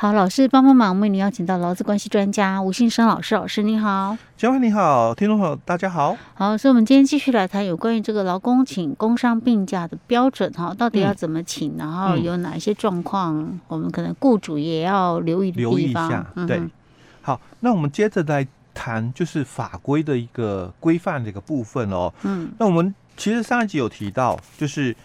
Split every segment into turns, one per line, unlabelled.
好，老师帮帮忙，为您邀请到劳资关系专家吴信生老师，老师你好，
嘉惠你好，听众朋友大家好，
好，所以我们今天继续来谈有关于这个劳工请工伤病假的标准哈，到底要怎么请，嗯、然后有哪一些状况，嗯、我们可能雇主也要留意留意一下，
对，嗯、好，那我们接着来谈就是法规的一个规范的一个部分哦，嗯，那我们其实上一集有提到就是。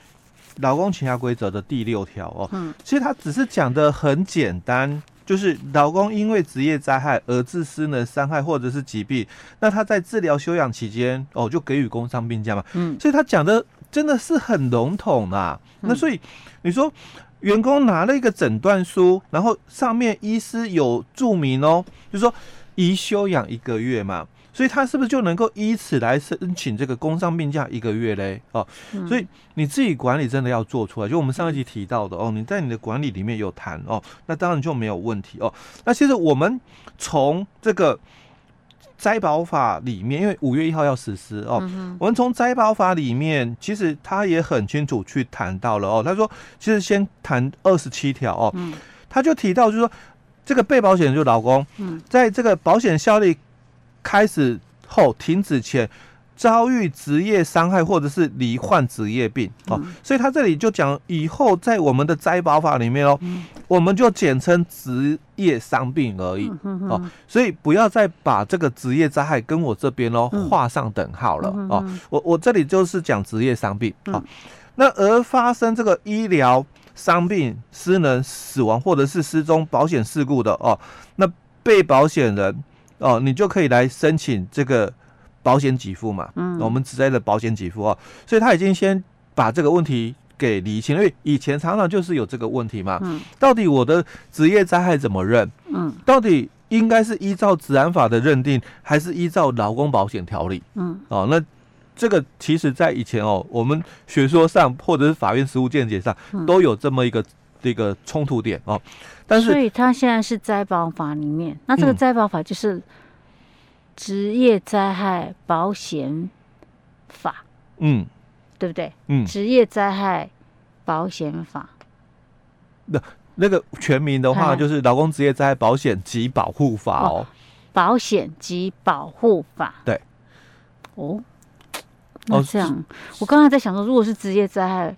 劳工请假规则的第六条哦，嗯，其实它只是讲的很简单，就是劳工因为职业灾害而致失能伤害或者是疾病，那他在治疗休养期间哦，就给予工伤病假嘛，嗯，所以他讲的真的是很笼统啦。那所以你说员工拿了一个诊断书，然后上面医师有注明哦，就是说宜休养一个月嘛。所以他是不是就能够依此来申请这个工伤病假一个月嘞？哦，所以你自己管理真的要做出来。就我们上一集提到的哦，你在你的管理里面有谈哦，那当然就没有问题哦。那其实我们从这个灾保法里面，因为五月一号要实施哦，我们从灾保法里面其实他也很清楚去谈到了哦。他说，其实先谈二十七条哦，他就提到就是说，这个被保险人就是劳工，在这个保险效力。开始后停止前遭遇职业伤害或者是罹患职业病哦，所以他这里就讲以后在我们的灾保法里面哦，我们就简称职业伤病而已哦，所以不要再把这个职业灾害跟我这边哦画上等号了哦，我我这里就是讲职业伤病啊，那而发生这个医疗伤病、失能、死亡或者是失踪保险事故的哦，那被保险人。哦，你就可以来申请这个保险给付嘛。嗯，我们职业的保险给付哦，所以他已经先把这个问题给理清，因为以前常常就是有这个问题嘛。嗯，到底我的职业灾害怎么认？嗯，到底应该是依照职安法的认定，还是依照劳工保险条例？嗯，哦，那这个其实在以前哦，我们学说上或者是法院实务见解上都有这么一个这个冲突点哦。但是，
所以他现在是灾保法里面，那这个灾保法就是职业灾害保险法，嗯，对不对？嗯，职业灾害保险法。
那那个全名的话，就是劳工职业灾害保险及保护法哦，哦。
保险及保护法。
对。
哦。那这样，哦、我刚才在想说，如果是职业灾害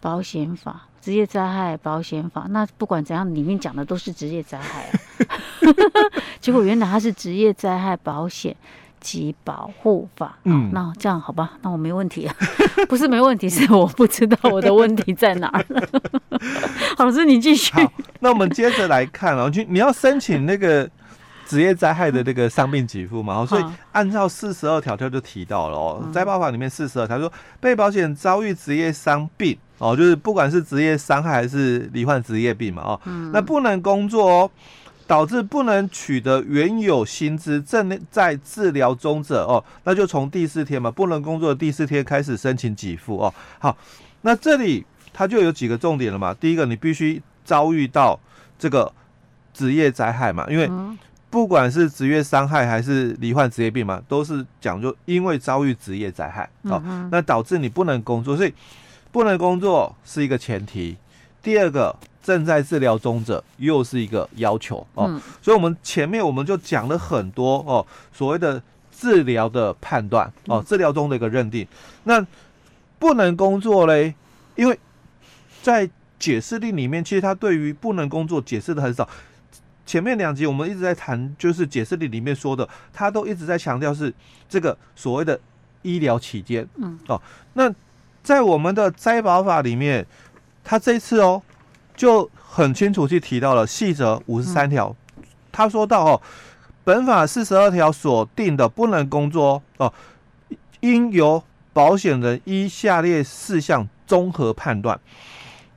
保险法。职业灾害保险法，那不管怎样，里面讲的都是职业灾害啊。结果原来它是职业灾害保险及保护法。嗯，那这样好吧，那我没问题啊。不是没问题，是我不知道我的问题在哪儿了。老师，你继续。
那我们接着来看啊，就你要申请那个职业灾害的那个伤病给付嘛，所以按照四十二条，它就提到了哦，灾保法里面四十二条说，被保险遭遇职业伤病。哦，就是不管是职业伤害还是罹患职业病嘛，哦，嗯、那不能工作哦，导致不能取得原有薪资，正在治疗中者哦，那就从第四天嘛，不能工作的第四天开始申请给付哦。好，那这里它就有几个重点了嘛。第一个，你必须遭遇到这个职业灾害嘛，因为不管是职业伤害还是罹患职业病嘛，都是讲究因为遭遇职业灾害哦，那导致你不能工作，所以。不能工作是一个前提，第二个正在治疗中者又是一个要求哦，嗯、所以我们前面我们就讲了很多哦，所谓的治疗的判断哦，治疗中的一个认定。那不能工作嘞，因为在解释令里面，其实他对于不能工作解释的很少。前面两集我们一直在谈，就是解释里里面说的，他都一直在强调是这个所谓的医疗期间，嗯哦，那。在我们的灾保法里面，他这次哦就很清楚去提到了细则五十三条，他说到哦，本法四十二条所定的不能工作哦，应由保险人依下列事项综合判断。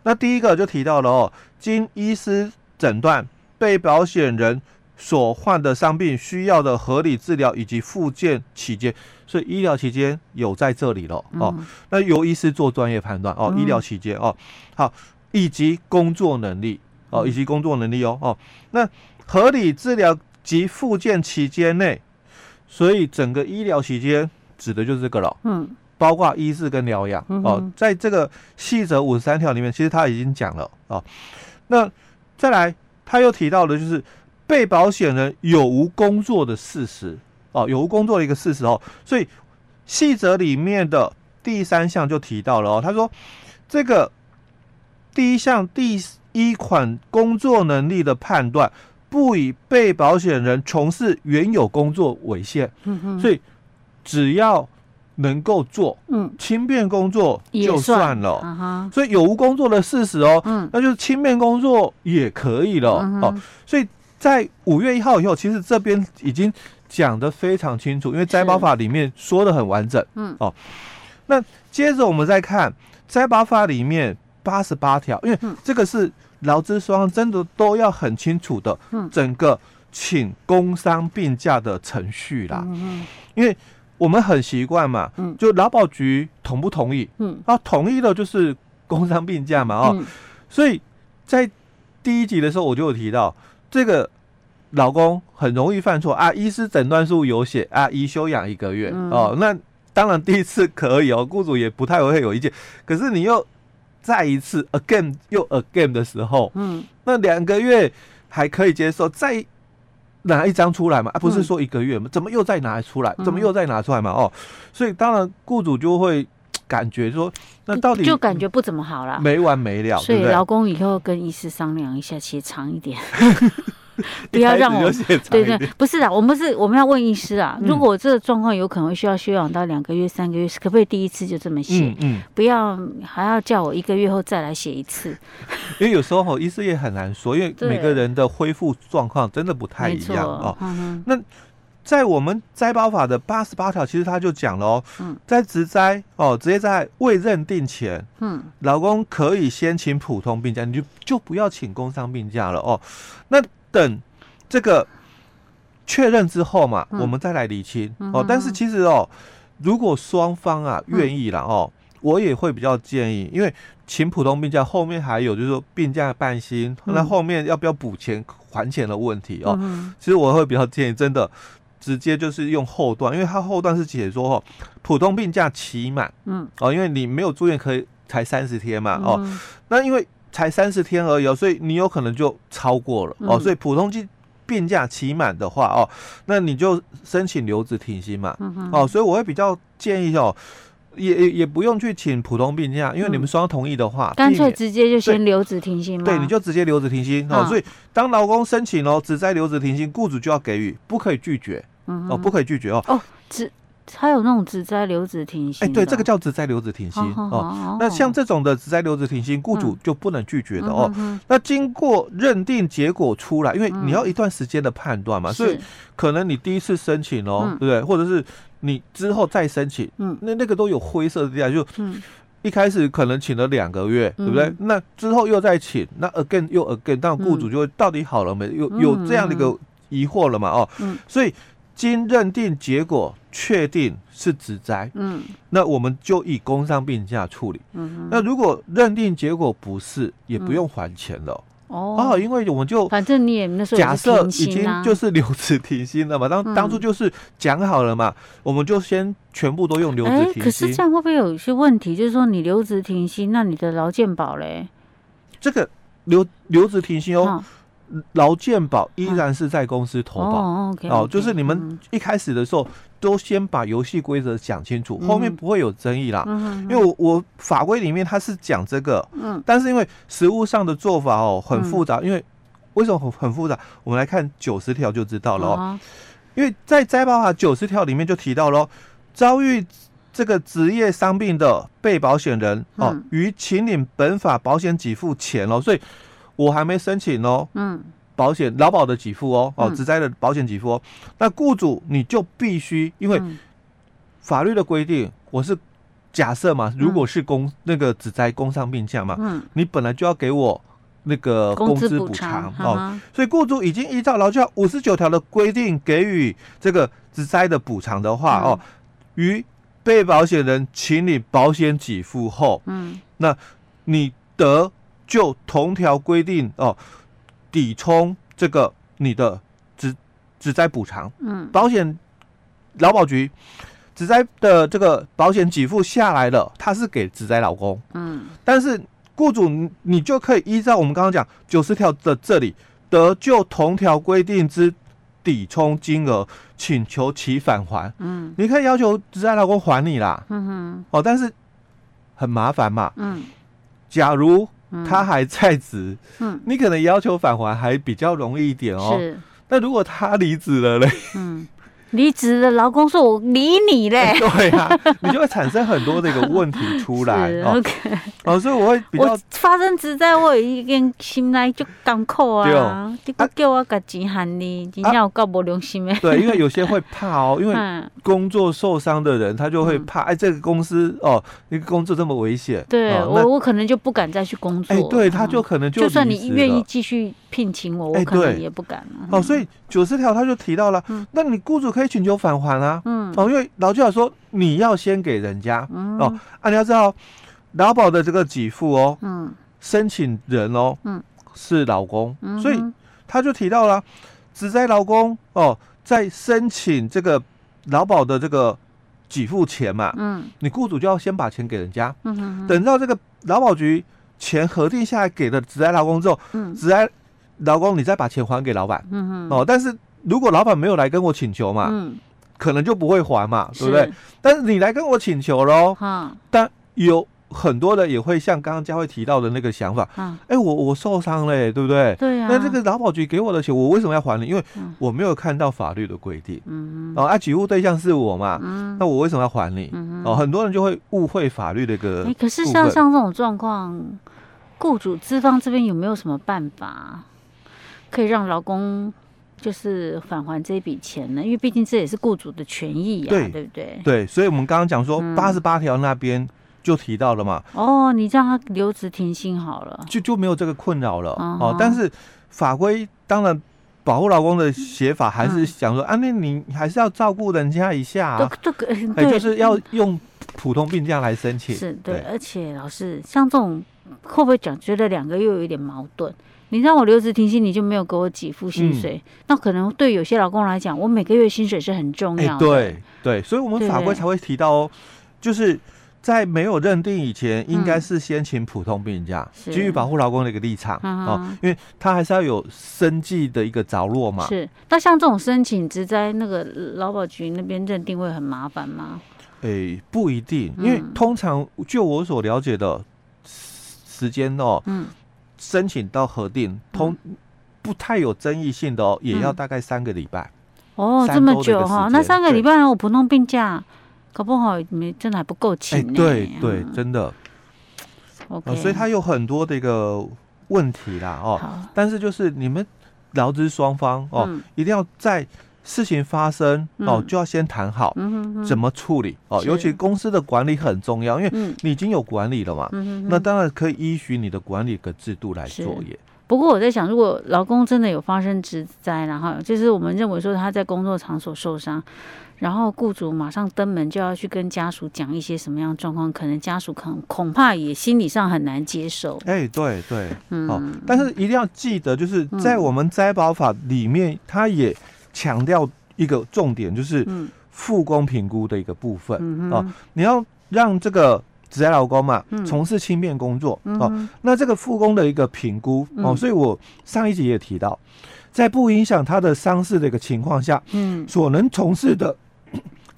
那第一个就提到了哦，经医师诊断，被保险人所患的伤病需要的合理治疗以及复健期间。所以医疗期间有在这里了哦，那由医师做专业判断哦。医疗期间哦，好，以及工作能力哦，以及工作能力哦哦。那合理治疗及复健期间内，所以整个医疗期间指的就是这个了。嗯，包括医治跟疗养哦，在这个细则五十三条里面，其实他已经讲了哦。那再来。他又提到的就是被保险人有无工作的事实哦，有无工作的一个事实哦，所以细则里面的第三项就提到了哦，他说这个第一项第一款工作能力的判断，不以被保险人从事原有工作为限，嗯哼，所以只要能够做，嗯，轻便工作就算了，算啊、所以有无工作的事实哦，嗯，那就是轻便工作也可以了，嗯、哦，所以在五月一号以后，其实这边已经讲得非常清楚，因为摘保法里面说的很完整，嗯，哦，那接着我们再看摘保法里面八十八条，因为这个是。劳资双方真的都要很清楚的，整个请工伤病假的程序啦，嗯。因为我们很习惯嘛，就劳保局同不同意，啊，同意了就是工伤病假嘛，哦，所以在第一集的时候我就有提到，这个老公很容易犯错啊，医师诊断书有写啊，宜休养一个月哦，那当然第一次可以哦，雇主也不太会有意见，可是你又。再一次 again 又 again 的时候，嗯，那两个月还可以接受，再拿一张出来嘛？啊，不是说一个月吗？怎么又再拿出来？怎么又再拿出来嘛？哦，所以当然雇主就会 感觉说，那到底就
感觉不怎么好了，
没完没了。
所以劳工以后跟医师商量一下，写长一点。不要让我对对，不是啊，我们是我们要问医师啊。如果这个状况有可能需要休养到两个月、三个月，可不可以第一次就这么写？嗯，不要还要叫我一个月后再来写一次。
因为有时候医师也很难说，因为每个人的恢复状况真的不太一样哦。那在我们摘包法的八十八条，其实他就讲了哦，在职灾哦，直接在未认定前，嗯，老公可以先请普通病假，你就就不要请工伤病假了哦。那等这个确认之后嘛，嗯、我们再来理清、嗯、哦。但是其实哦，如果双方啊愿意了哦，嗯、我也会比较建议，因为请普通病假后面还有就是说病假半薪，嗯、那后面要不要补钱还钱的问题哦。嗯、其实我会比较建议，真的直接就是用后段，因为它后段是写说哦，普通病假期满，嗯哦，因为你没有住院可以才三十天嘛哦，嗯、那因为。才三十天而已哦，所以你有可能就超过了哦。所以普通病假期满的话哦，那你就申请留职停薪嘛。哦，所以我会比较建议哦，也也也不用去请普通病假，因为你们双方同意的话，
干脆直接就先留职停薪嘛。
对，你就直接留职停薪哦。所以当劳工申请哦，只在留职停薪，雇主就要给予，不可以拒绝。哦，不可以拒绝哦。哦，
只。还有那种职灾留子停薪，哎，
对，这个叫职灾留子停薪哦。那像这种的职灾留子停薪，雇主就不能拒绝的哦。那经过认定结果出来，因为你要一段时间的判断嘛，所以可能你第一次申请哦，对不对？或者是你之后再申请，嗯，那那个都有灰色的地带，就一开始可能请了两个月，对不对？那之后又再请，那 again 又 again，但雇主就会到底好了没？有有这样的一个疑惑了嘛？哦，所以。经认定结果确定是职灾，嗯，那我们就以工伤病假处理，嗯，那如果认定结果不是，也不用还钱了，哦，哦，因为我们就
反正你也那时候
假设已经就是留职停薪了嘛，当当初就是讲好了嘛，我们就先全部都用留职停薪。可
是这样会不会有一些问题？就是说你留职停薪，那你的劳健保嘞？
这个留留职停薪哦。劳健保依然是在公司投保哦，哦，就是你们一开始的时候都先把游戏规则讲清楚，后面不会有争议啦。嗯因为我我法规里面它是讲这个，嗯，但是因为实务上的做法哦很复杂，因为为什么很很复杂？我们来看九十条就知道了哦。因为在灾保法九十条里面就提到了，遭遇这个职业伤病的被保险人哦，于请领本法保险给付前哦，所以。我还没申请哦，嗯，保险劳保的给付哦，哦，职灾的保险给付哦，那雇主你就必须，因为法律的规定，我是假设嘛，如果是工那个职灾工伤病假嘛，嗯，你本来就要给我那个工资补偿哦，所以雇主已经依照劳教五十九条的规定给予这个职灾的补偿的话哦，于被保险人请你保险给付后，嗯，那你得。就同条规定哦，抵充这个你的职职灾补偿，嗯，保险劳保局职灾的这个保险给付下来了，他是给职灾老公，嗯，但是雇主你就可以依照我们刚刚讲九十条的这里得就同条规定之抵充金额，请求其返还。嗯，你可以要求职灾老公还你啦。嗯哼，哦，但是很麻烦嘛。嗯，假如他还在职，嗯，你可能要求返还还比较容易一点哦。是，那如果他离职了嘞？嗯。
离职的劳工说：“我理你嘞。”
对啊，你就会产生很多的一个问题出来。OK，哦，所以我会比较
发生职灾，我有一点心内就艰苦啊。你不叫我给钱还你，真正有够无良心的。
对，因为有些会怕哦，因为工作受伤的人，他就会怕。哎，这个公司哦，那个工作这么危险，
对我我可能就不敢再去工作。
哎，对，他就可能就
就算你愿意继续聘请我，我可能也不敢了。
哦，所以九十条他就提到了，那你雇主可以请求返还啊，嗯，哦，因为劳基法说你要先给人家，嗯，哦，啊，你要知道劳保的这个给付哦，嗯，申请人哦，嗯，是劳工，所以他就提到了只在劳工哦，在申请这个劳保的这个给付前嘛，嗯，你雇主就要先把钱给人家，嗯，等到这个劳保局钱核定下来给了只在劳工之后，嗯，职灾劳工你再把钱还给老板，嗯，哦，但是如果老板没有来跟我请求嘛，嗯。可能就不会还嘛，对不对？但是你来跟我请求喽，但有很多的也会像刚刚佳慧提到的那个想法，哎，我我受伤了，对不对？对呀。那这个劳保局给我的钱，我为什么要还你？因为我没有看到法律的规定，嗯哦，啊，给付对象是我嘛，嗯那我为什么要还你？哦，很多人就会误会法律的一个。
哎，可是像像这种状况，雇主资方这边有没有什么办法可以让劳工？就是返还这笔钱呢，因为毕竟这也是雇主的权益呀，对，对不对？
对，所以我们刚刚讲说八十八条那边就提到了嘛。
哦，你让他留职停薪好了，
就就没有这个困扰了。哦，但是法规当然保护老公的写法还是想说啊，那你还是要照顾人家一下，这个对，就是要用普通病假来申请。
是对，而且老师像这种会不会讲觉得两个又有一点矛盾？你让我留职停薪，你就没有给我给付薪水，嗯、那可能对有些老公来讲，我每个月薪水是很重要的。
欸、对对，所以我们法规才会提到哦，对就是在没有认定以前，应该是先请普通病假，基于、嗯、保护劳工的一个立场、嗯、哦，因为他还是要有生计的一个着落嘛。
是，那像这种申请职灾那个劳保局那边认定会很麻烦吗？
诶、欸，不一定，因为通常就我所了解的时间哦，嗯。申请到核定通不太有争议性的哦，也要大概三个礼拜。
哦，这么久哈？那三个礼拜我普通病假搞不好没真的还不够请呢。
对对，真的。OK，所以它有很多的一个问题啦哦。但是就是你们劳资双方哦，一定要在事情发生哦，就要先谈好怎么处理哦。尤其公司的管理很重要，因为你已经有管理了嘛。那当然可以依循你的管理的制度来作业。
不过我在想，如果劳工真的有发生职灾，然后就是我们认为说他在工作场所受伤，然后雇主马上登门就要去跟家属讲一些什么样的状况，可能家属可能恐怕也心理上很难接受。
哎，对对，嗯，哦，但是一定要记得，就是在我们灾保法里面，它也。强调一个重点，就是复工评估的一个部分、嗯、哦。你要让这个职灾劳工嘛，从事轻便工作、嗯、哦。那这个复工的一个评估、嗯、哦，所以我上一集也提到，在不影响他的伤势的一个情况下，嗯，所能从事的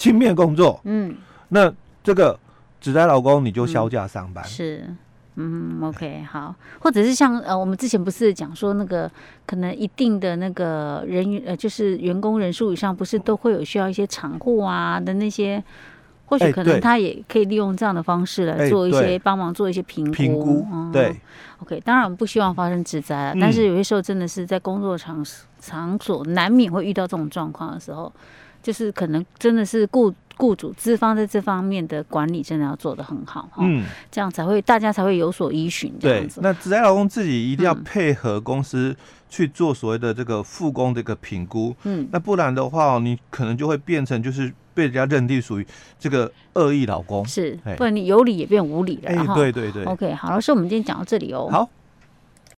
轻便工作，嗯，那这个只在老公你就休假上班、嗯、
是。嗯，OK，好，或者是像呃，我们之前不是讲说那个可能一定的那个人员呃，就是员工人数以上，不是都会有需要一些厂户啊的那些，或许可能他也可以利用这样的方式来做一些帮忙做一些评估。评估，对，OK，当然我们不希望发生职灾了，但是有些时候真的是在工作场场所难免会遇到这种状况的时候，就是可能真的是顾。雇主资方在这方面的管理真的要做得很好，嗯，这样才会大家才会有所依循。对，
那职灾劳工自己一定要配合公司去做所谓的这个复工这个评估，嗯，那不然的话，你可能就会变成就是被人家认定属于这个恶意老公，
是，不然你有理也变无理了。
哎，对对对。
OK，好，老师，我们今天讲到这里哦。
好。